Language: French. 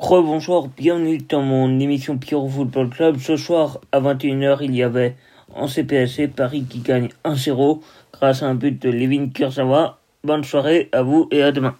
Rebonjour, bienvenue dans mon émission Pure Football Club. Ce soir à 21h, il y avait en CPSC Paris qui gagne 1-0 grâce à un but de Levin Kurzawa. Bonne soirée à vous et à demain.